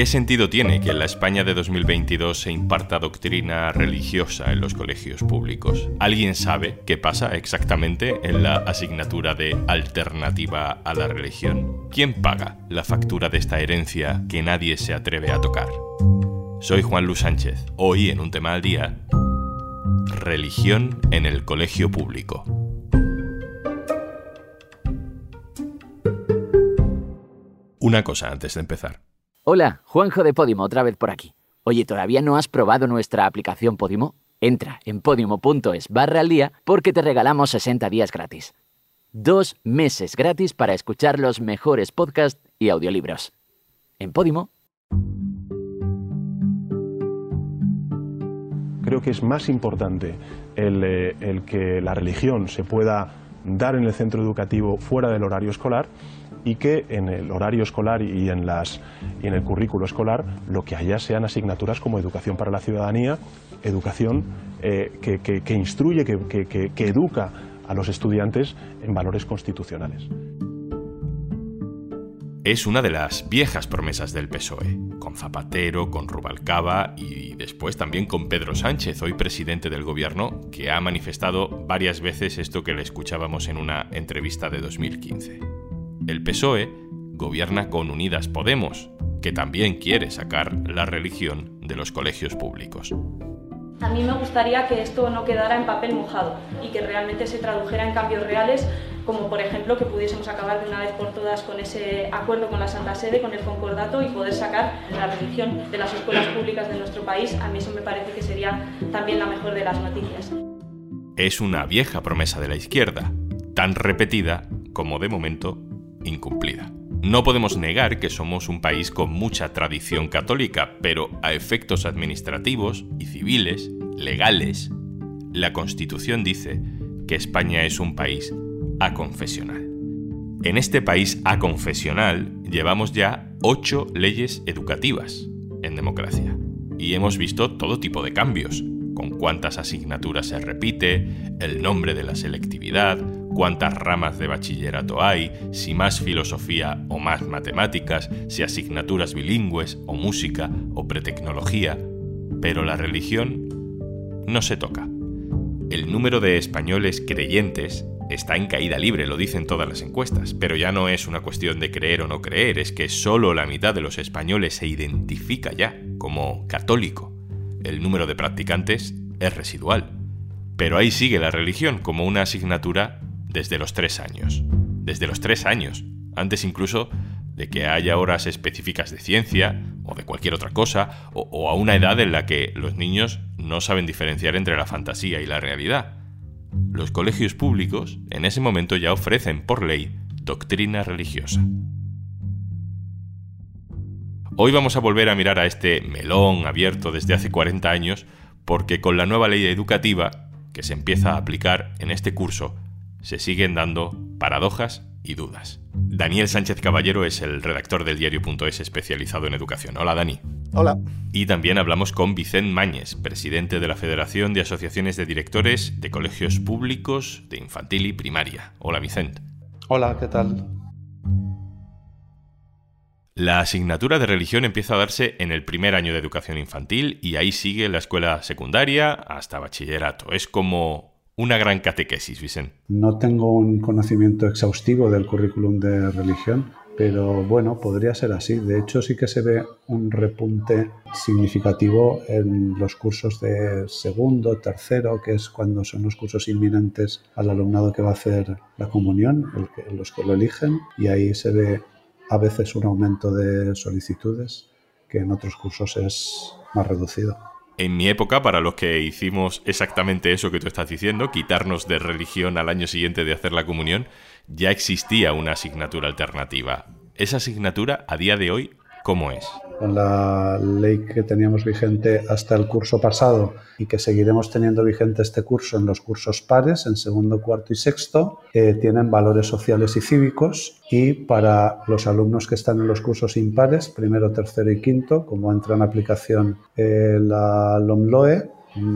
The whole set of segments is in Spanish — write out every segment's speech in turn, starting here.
¿Qué sentido tiene que en la España de 2022 se imparta doctrina religiosa en los colegios públicos? ¿Alguien sabe qué pasa exactamente en la asignatura de alternativa a la religión? ¿Quién paga la factura de esta herencia que nadie se atreve a tocar? Soy Juan Luis Sánchez. Hoy en un tema al día, religión en el colegio público. Una cosa antes de empezar. Hola, Juanjo de Podimo, otra vez por aquí. Oye, ¿todavía no has probado nuestra aplicación Podimo? Entra en podimo.es barra al día porque te regalamos 60 días gratis. Dos meses gratis para escuchar los mejores podcasts y audiolibros. En Podimo. Creo que es más importante el, eh, el que la religión se pueda dar en el centro educativo fuera del horario escolar y que en el horario escolar y en, el currículo escolar lo que haya sean asignaturas como educación para la ciudadanía, educación eh, que, instruye, que, que educa a los estudiantes en valores constitucionales. Es una de las viejas promesas del PSOE, con Zapatero, con Rubalcaba y después también con Pedro Sánchez, hoy presidente del gobierno, que ha manifestado varias veces esto que le escuchábamos en una entrevista de 2015. El PSOE gobierna con Unidas Podemos, que también quiere sacar la religión de los colegios públicos. A mí me gustaría que esto no quedara en papel mojado y que realmente se tradujera en cambios reales, como por ejemplo que pudiésemos acabar de una vez por todas con ese acuerdo con la Santa Sede, con el concordato y poder sacar la religión de las escuelas públicas de nuestro país. A mí eso me parece que sería también la mejor de las noticias. Es una vieja promesa de la izquierda, tan repetida como de momento incumplida. No podemos negar que somos un país con mucha tradición católica, pero a efectos administrativos y civiles, legales, la Constitución dice que España es un país aconfesional. En este país aconfesional llevamos ya ocho leyes educativas en democracia y hemos visto todo tipo de cambios, con cuántas asignaturas se repite, el nombre de la selectividad, cuántas ramas de bachillerato hay, si más filosofía o más matemáticas, si asignaturas bilingües o música o pretecnología, pero la religión no se toca. El número de españoles creyentes está en caída libre, lo dicen todas las encuestas, pero ya no es una cuestión de creer o no creer, es que solo la mitad de los españoles se identifica ya como católico. El número de practicantes es residual. Pero ahí sigue la religión como una asignatura desde los tres años. Desde los tres años. Antes incluso de que haya horas específicas de ciencia o de cualquier otra cosa, o, o, a una edad en la que los niños no saben diferenciar entre la fantasía y la realidad. Los colegios públicos en ese momento ya ofrecen por ley doctrina religiosa. Hoy vamos a volver a mirar a este melón abierto desde hace 40 años porque con la nueva ley educativa que se empieza a aplicar en este curso se siguen dando paradojas y dudas. Daniel Sánchez Caballero es el redactor del diario.es especializado en educación. Hola Dani. Hola. Y también hablamos con Vicente Mañez, presidente de la Federación de Asociaciones de Directores de Colegios Públicos de Infantil y Primaria. Hola Vicente. Hola, ¿qué tal? La asignatura de religión empieza a darse en el primer año de educación infantil y ahí sigue la escuela secundaria hasta bachillerato. Es como una gran catequesis, Vicente. No tengo un conocimiento exhaustivo del currículum de religión, pero bueno, podría ser así. De hecho, sí que se ve un repunte significativo en los cursos de segundo, tercero, que es cuando son los cursos inminentes al alumnado que va a hacer la comunión, los que lo eligen, y ahí se ve a veces un aumento de solicitudes que en otros cursos es más reducido. En mi época, para los que hicimos exactamente eso que tú estás diciendo, quitarnos de religión al año siguiente de hacer la comunión, ya existía una asignatura alternativa. Esa asignatura, a día de hoy, ¿cómo es? Con la ley que teníamos vigente hasta el curso pasado y que seguiremos teniendo vigente este curso en los cursos pares, en segundo, cuarto y sexto, eh, tienen valores sociales y cívicos y para los alumnos que están en los cursos impares, primero, tercero y quinto, como entra en aplicación eh, la LOMLOE,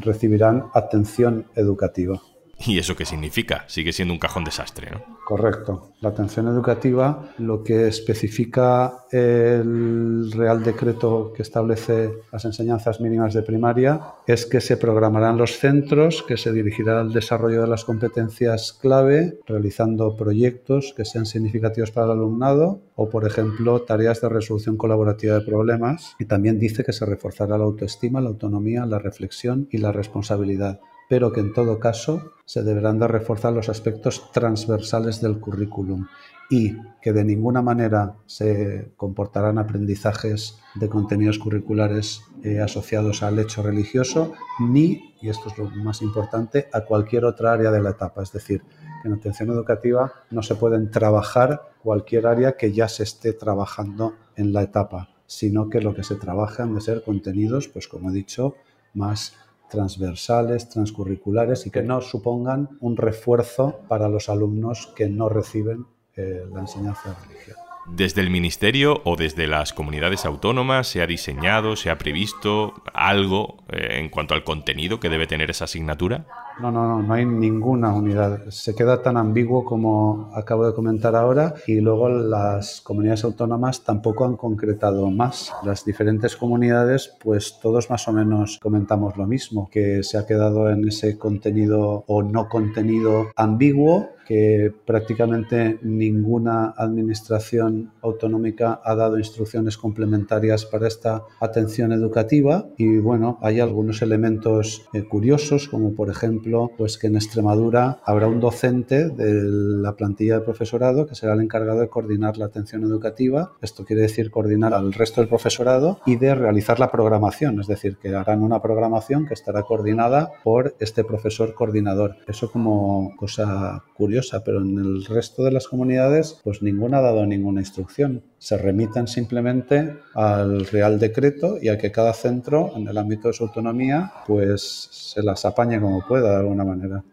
recibirán atención educativa. ¿Y eso qué significa? Sigue siendo un cajón desastre, ¿no? Correcto. La atención educativa, lo que especifica el Real Decreto que establece las enseñanzas mínimas de primaria, es que se programarán los centros, que se dirigirá al desarrollo de las competencias clave, realizando proyectos que sean significativos para el alumnado o, por ejemplo, tareas de resolución colaborativa de problemas. Y también dice que se reforzará la autoestima, la autonomía, la reflexión y la responsabilidad pero que en todo caso se deberán de reforzar los aspectos transversales del currículum y que de ninguna manera se comportarán aprendizajes de contenidos curriculares eh, asociados al hecho religioso, ni, y esto es lo más importante, a cualquier otra área de la etapa. Es decir, que en atención educativa no se pueden trabajar cualquier área que ya se esté trabajando en la etapa, sino que lo que se trabaja han de ser contenidos, pues como he dicho, más transversales, transcurriculares y que no supongan un refuerzo para los alumnos que no reciben eh, la enseñanza de religión. ¿Desde el Ministerio o desde las comunidades autónomas se ha diseñado, se ha previsto algo eh, en cuanto al contenido que debe tener esa asignatura? No, no, no, no hay ninguna unidad. Se queda tan ambiguo como acabo de comentar ahora y luego las comunidades autónomas tampoco han concretado más. Las diferentes comunidades, pues todos más o menos comentamos lo mismo, que se ha quedado en ese contenido o no contenido ambiguo que prácticamente ninguna administración autonómica ha dado instrucciones complementarias para esta atención educativa y bueno, hay algunos elementos eh, curiosos como por ejemplo pues que en Extremadura habrá un docente de la plantilla de profesorado que será el encargado de coordinar la atención educativa. Esto quiere decir coordinar al resto del profesorado y de realizar la programación, es decir, que harán una programación que estará coordinada por este profesor coordinador. Eso como cosa curiosa pero en el resto de las comunidades, pues ninguna ha dado ninguna instrucción. Se remiten simplemente al Real Decreto y a que cada centro, en el ámbito de su autonomía, pues se las apañe como pueda de alguna manera.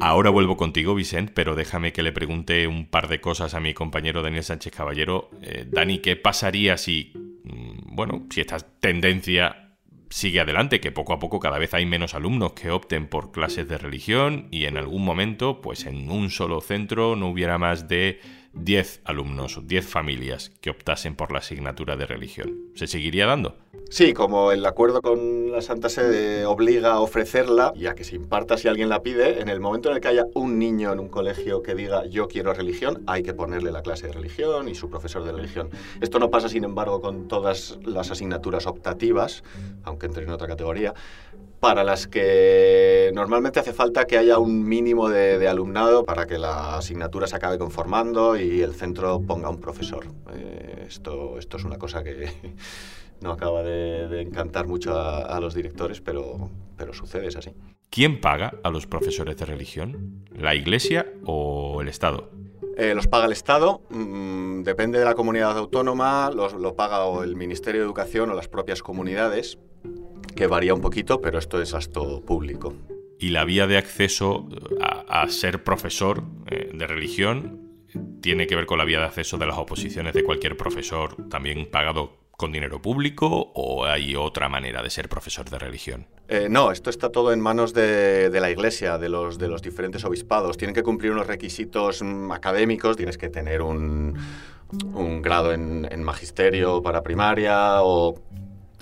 Ahora vuelvo contigo, Vicente, pero déjame que le pregunte un par de cosas a mi compañero Daniel Sánchez Caballero. Eh, Dani, ¿qué pasaría si, mm, bueno, si esta tendencia sigue adelante, que poco a poco cada vez hay menos alumnos que opten por clases de religión y en algún momento, pues en un solo centro no hubiera más de 10 alumnos, 10 familias que optasen por la asignatura de religión. ¿Se seguiría dando? Sí, como el acuerdo con la Santa Sede obliga a ofrecerla y a que se imparta si alguien la pide, en el momento en el que haya un niño en un colegio que diga yo quiero religión, hay que ponerle la clase de religión y su profesor de religión. Esto no pasa, sin embargo, con todas las asignaturas optativas, aunque entre en otra categoría, para las que normalmente hace falta que haya un mínimo de, alumnado para que la asignatura se acabe conformando y el centro ponga un profesor. Eh, esto, esto es una cosa que no acaba de, encantar mucho a, los directores, pero, pero sucede, es así. ¿Quién paga a los profesores de religión? ¿La Iglesia o el Estado? Eh, los paga el Estado, mm, depende de la comunidad autónoma, lo paga o el Ministerio de Educación o las propias comunidades, que varía un poquito, pero esto es gasto público. Y la vía de acceso a, ser profesor eh, de religión tiene que ver con la vía de acceso de las oposiciones de cualquier profesor, también pagado con dinero público o hay otra manera de ser profesor de religión? Eh, no, esto está todo en manos de, la Iglesia, de los, de los diferentes obispados. Tienen que cumplir unos requisitos mm, académicos, tienes que tener un, un grado en, en, magisterio para primaria o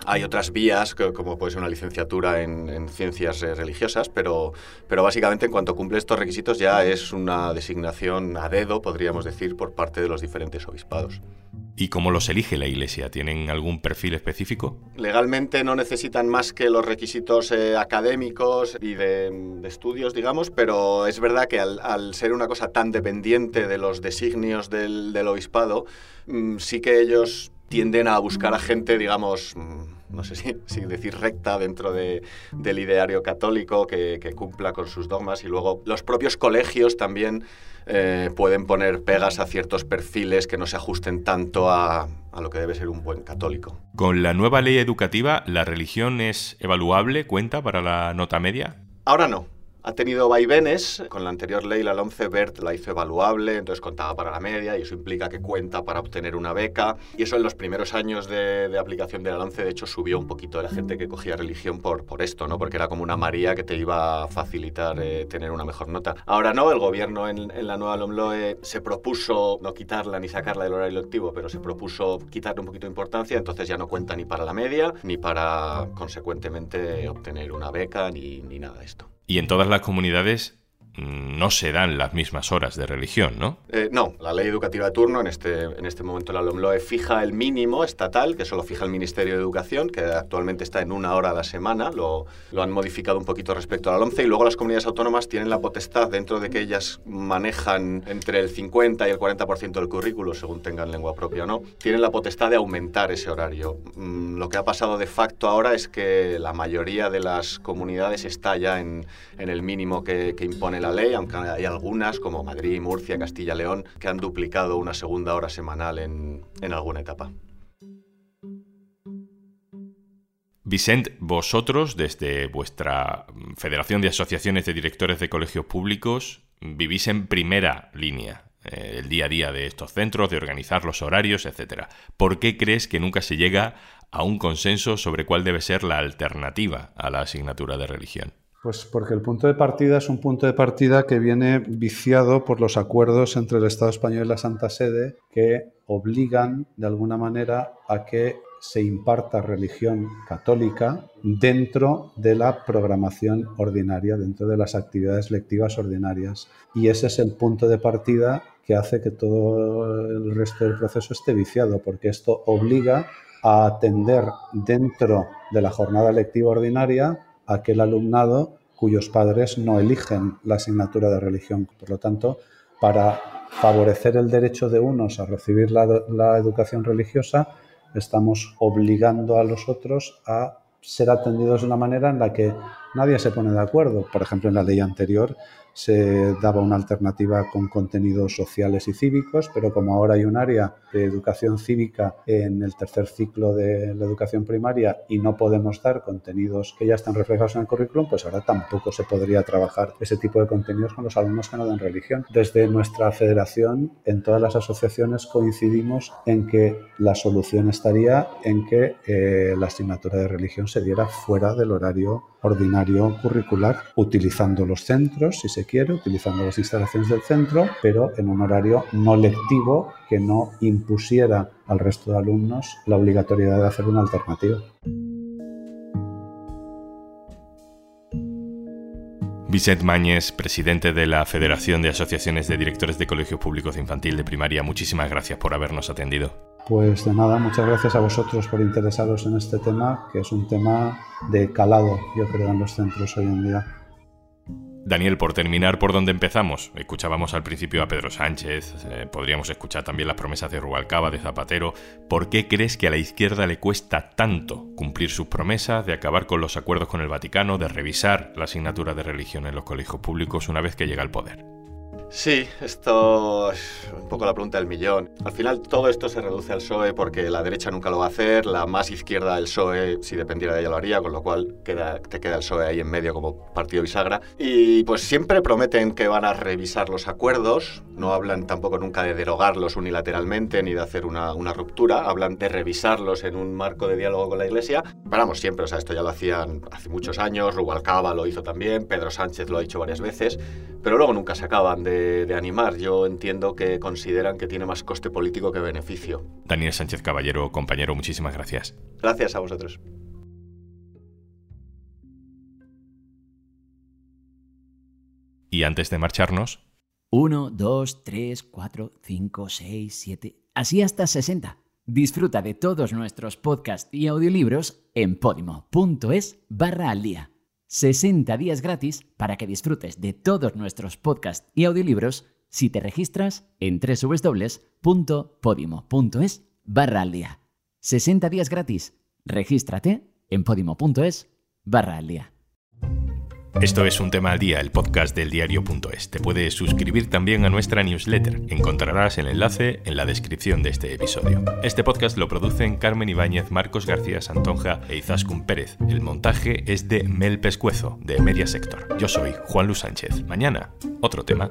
hay otras vías, como puede ser una licenciatura en, ciencias eh, religiosas, pero, pero básicamente en cuanto cumple estos requisitos ya es una designación a dedo, podríamos decir, por parte de los diferentes obispados. ¿Y cómo los elige la Iglesia? ¿Tienen algún perfil específico? Legalmente no necesitan más que los requisitos eh, académicos y de, estudios, digamos, pero es verdad que al, ser una cosa tan dependiente de los designios del, obispado, mm, sí que ellos tienden a buscar a gente, digamos, mm, no sé si, decir recta dentro del ideario católico, que, cumpla con sus dogmas y luego los propios colegios también eh, pueden poner pegas a ciertos perfiles que no se ajusten tanto a, a lo que debe ser un buen católico. Con la nueva ley educativa, ¿la religión es evaluable, cuenta para la nota media? Ahora no. Ha tenido vaivenes. Con la anterior ley, la 11 BERT la hizo evaluable, entonces contaba para la media y eso implica que cuenta para obtener una beca. Y eso en los primeros años de, aplicación de la 11, de hecho, subió un poquito la gente que cogía religión por, por esto, ¿no? Porque era como una María que te iba a facilitar eh, tener una mejor nota. Ahora no, el gobierno en, la nueva LOMLOE se propuso no quitarla ni sacarla del horario lectivo, pero se propuso quitarle un poquito de importancia, entonces ya no cuenta ni para la media, ni para, consecuentemente, obtener una beca, ni, ni nada de esto. Y en todas las comunidades no se dan las mismas horas de religión, ¿no? Eh, no, la ley educativa de turno, en este, en este momento la LOMLOE fija el mínimo estatal, que solo fija el Ministerio de Educación, que actualmente está en una hora a la semana, lo, lo han modificado un poquito respecto a la 11, y luego las comunidades autónomas tienen la potestad, dentro de que ellas manejan entre el 50 y el 40% del currículo, según tengan lengua propia o no, tienen la potestad de aumentar ese horario. Mm, lo que ha pasado de facto ahora es que la mayoría de las comunidades está ya en, en el mínimo que, que impone la ley, aunque hay algunas, como Madrid, Murcia, Castilla León, que han duplicado una segunda hora semanal en, en alguna etapa. Vicent, vosotros, desde vuestra Federación de Asociaciones de Directores de Colegios Públicos, vivís en primera línea eh, el día a día de estos centros, de organizar los horarios, etc. ¿Por qué crees que nunca se llega a un consenso sobre cuál debe ser la alternativa a la asignatura de religión? Pues porque el punto de partida es un punto de partida que viene viciado por los acuerdos entre el Estado español y la Santa Sede que obligan de alguna manera a que se imparta religión católica dentro de la programación ordinaria, dentro de las actividades lectivas ordinarias. Y ese es el punto de partida que hace que todo el resto del proceso esté viciado, porque esto obliga a atender dentro de la jornada lectiva ordinaria aquel alumnado cuyos padres no eligen la asignatura de religión. Por lo tanto, para favorecer el derecho de unos a recibir la, la educación religiosa, estamos obligando a los otros a ser atendidos de una manera en la que nadie se pone de acuerdo. Por ejemplo, en la ley anterior se daba una alternativa con contenidos sociales y cívicos, pero como ahora hay un área de educación cívica en el tercer ciclo de la educación primaria y no podemos dar contenidos que ya están reflejados en el currículum, pues ahora tampoco se podría trabajar ese tipo de contenidos con los alumnos que no dan religión. Desde nuestra federación, en todas las asociaciones coincidimos en que la solución estaría en que eh, la asignatura de religión se diera fuera del horario ordinario curricular, utilizando los centros, si se quiere, utilizando las instalaciones del centro, pero en un horario no lectivo que no impusiera al resto de alumnos la obligatoriedad de hacer una alternativa. Vicent Mañez, presidente de la Federación de Asociaciones de Directores de Colegios Públicos de Infantil de Primaria, muchísimas gracias por habernos atendido. Pues de nada, muchas gracias a vosotros por interesaros en este tema, que es un tema de calado, yo creo, en los centros hoy en día. Daniel, por terminar por donde empezamos, escuchábamos al principio a Pedro Sánchez, eh, podríamos escuchar también las promesas de Rubalcaba, de Zapatero. ¿Por qué crees que a la izquierda le cuesta tanto cumplir sus promesas de acabar con los acuerdos con el Vaticano, de revisar la asignatura de religión en los colegios públicos una vez que llega al poder? Sí, esto es un poco la pregunta del millón. Al final todo esto se reduce al PSOE porque la derecha nunca lo va a hacer, la más izquierda del PSOE, si dependiera de ella, lo haría, con lo cual queda, te queda el PSOE ahí en medio como partido bisagra. Y pues siempre prometen que van a revisar los acuerdos, no hablan tampoco nunca de derogarlos unilateralmente ni de hacer una, ruptura, hablan de revisarlos en un marco de diálogo con la Iglesia. Paramos siempre, o sea, esto ya lo hacían hace muchos años, Rubalcaba lo hizo también, Pedro Sánchez lo ha dicho varias veces, pero luego nunca se acaban de de, animar. Yo entiendo que consideran que tiene más coste político que beneficio. Daniel Sánchez Caballero, compañero, muchísimas gracias. Gracias a vosotros. Y antes de marcharnos... 1, 2, 3, 4, 5, 6, 7... Así hasta 60. Disfruta de todos nuestros podcasts y audiolibros en podimo.es barra al día. 60 días gratis para que disfrutes de todos nuestros podcasts y audiolibros si te registras en www.podimo.es barra al día. 60 días gratis. Regístrate en podimo.es barra al día. Esto es un tema al día, el podcast del diario.es. Te puedes suscribir también a nuestra newsletter. Encontrarás el enlace en la descripción de este episodio. Este podcast lo producen Carmen Ibáñez, Marcos García Santonja e Izaskun Pérez. El montaje es de Mel Pescuezo, de Media Sector. Yo soy Juan Luis Sánchez. Mañana, otro tema.